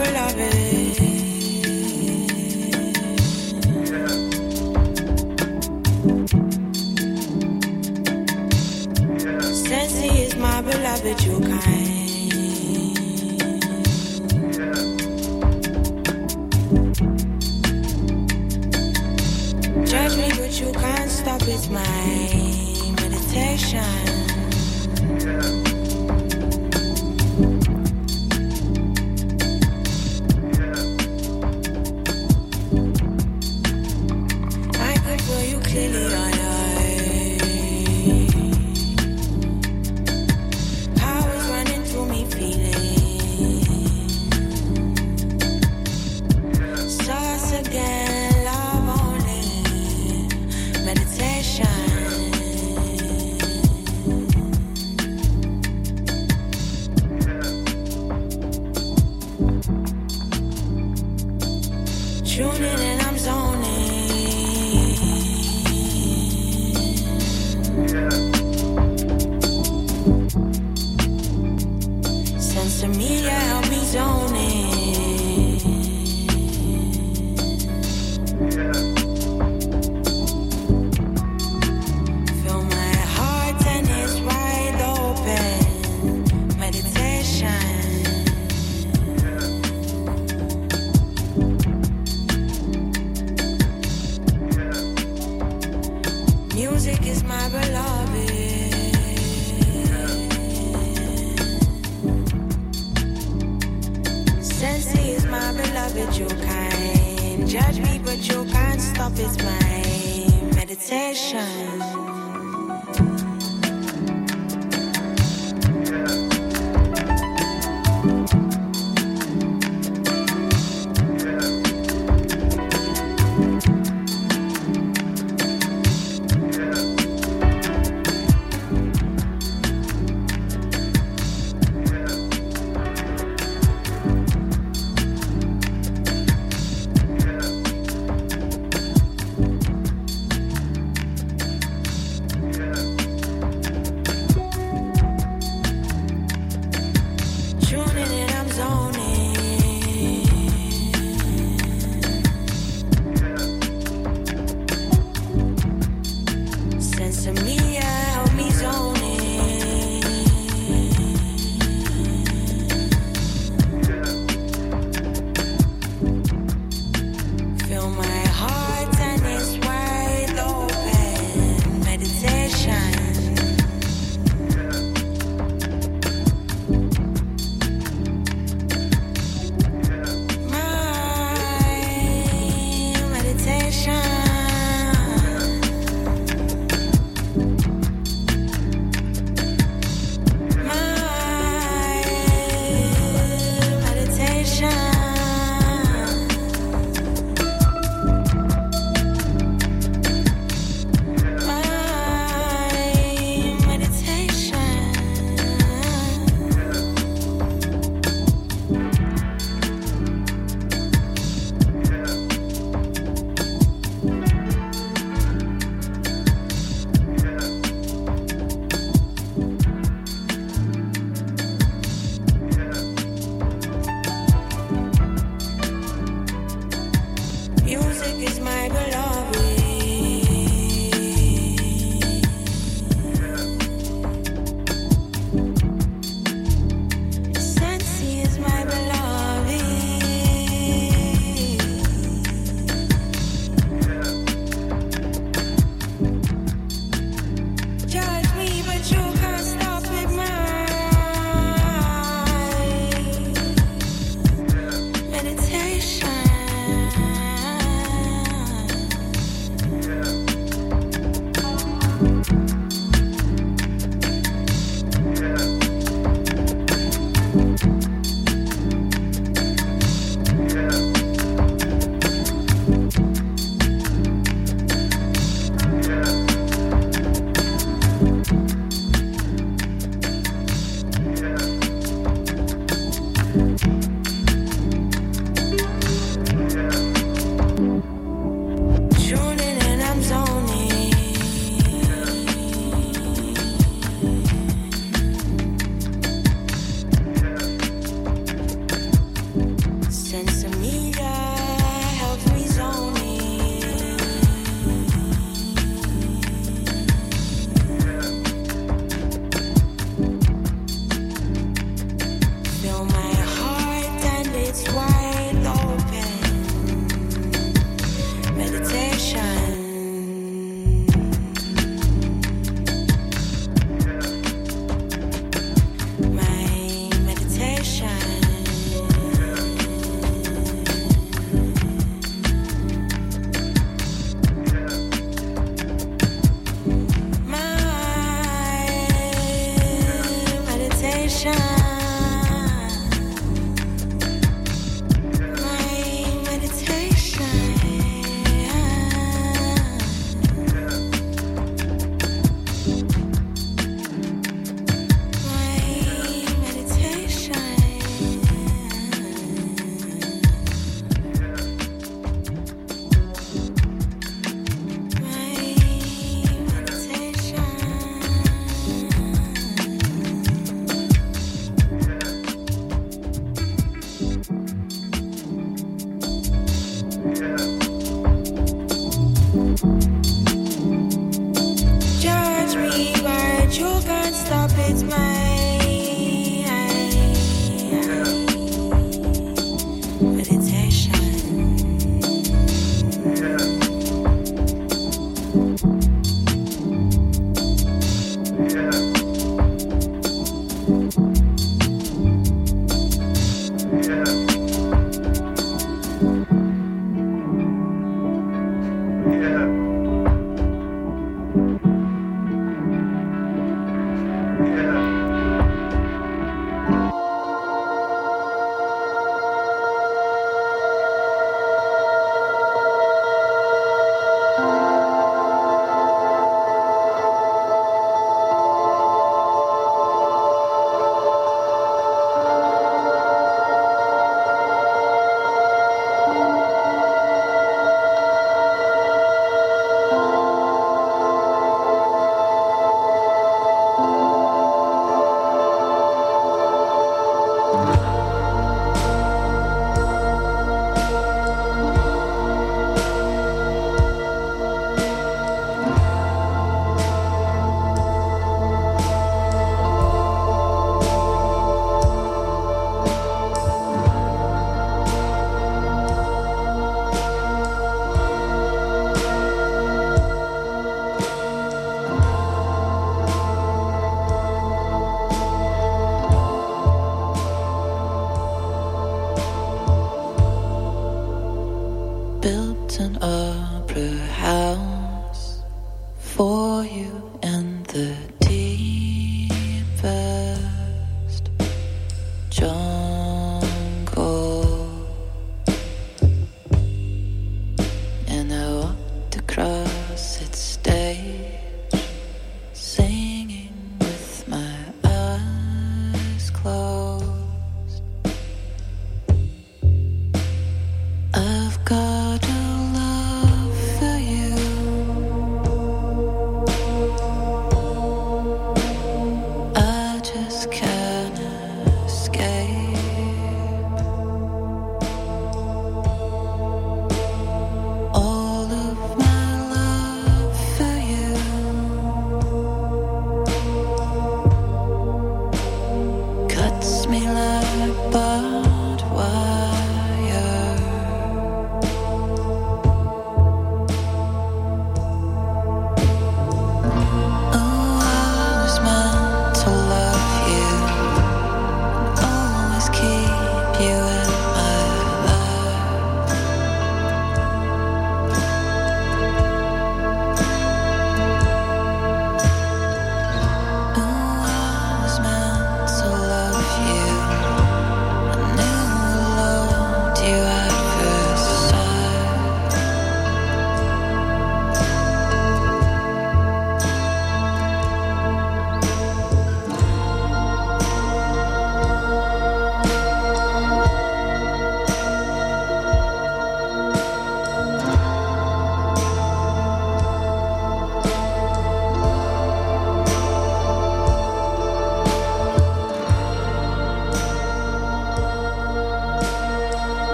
me laver. Is my beloved, you kind.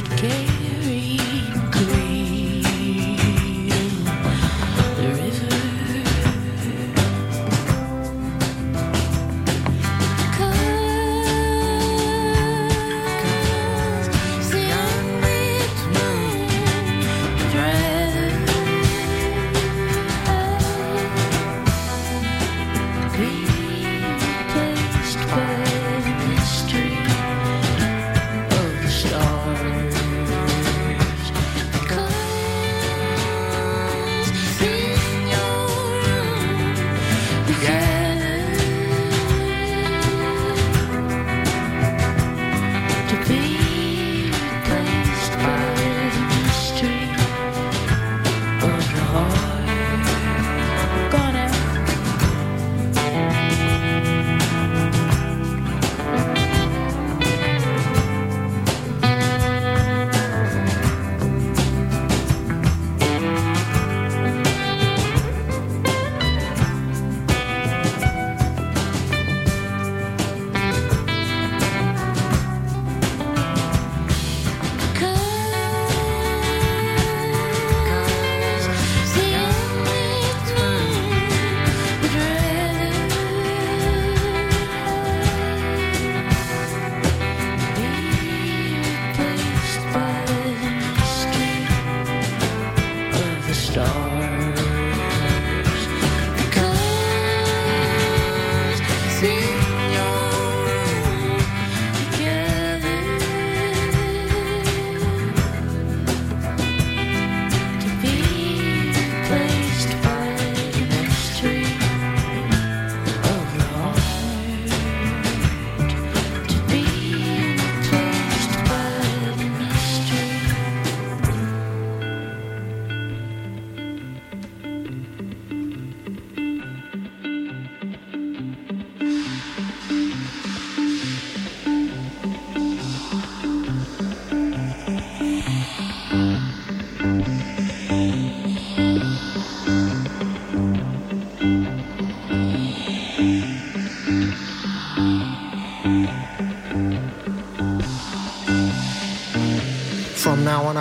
decay.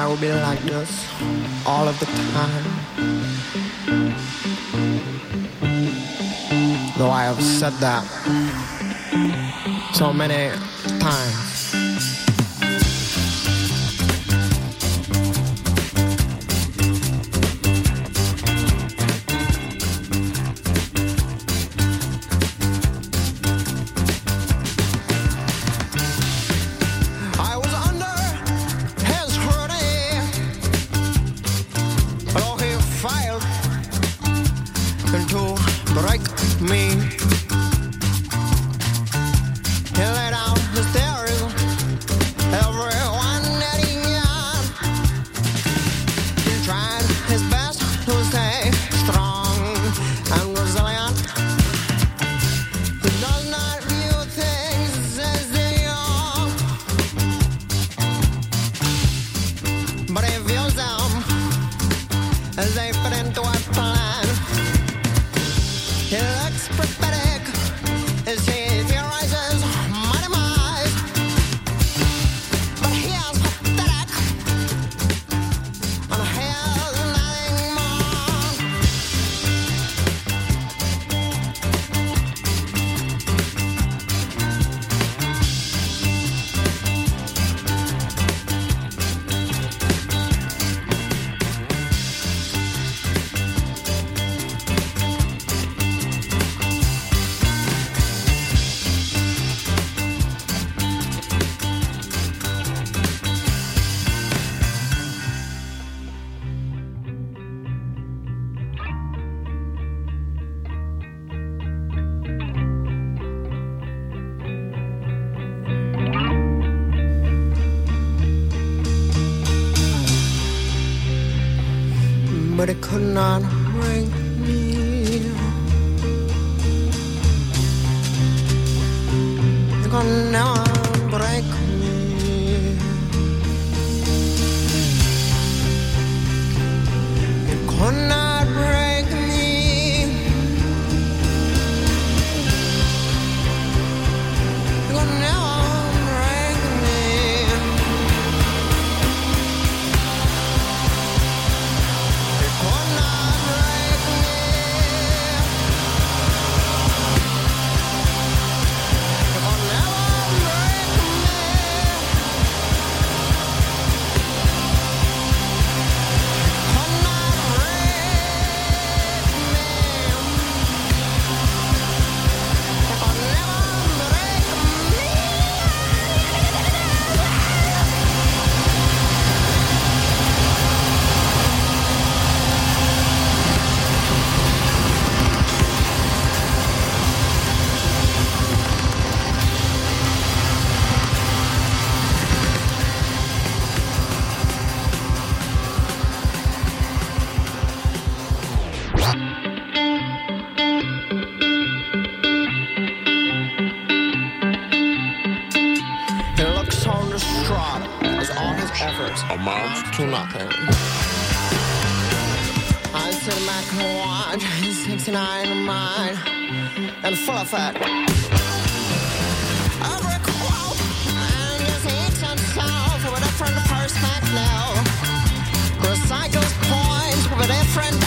I will be like this all of the time. Though I have said that so many times. cops to nothing. I sit my and watch 69 mine and fluff it. Every and just hits himself with a different perspective. Recycles coins with a different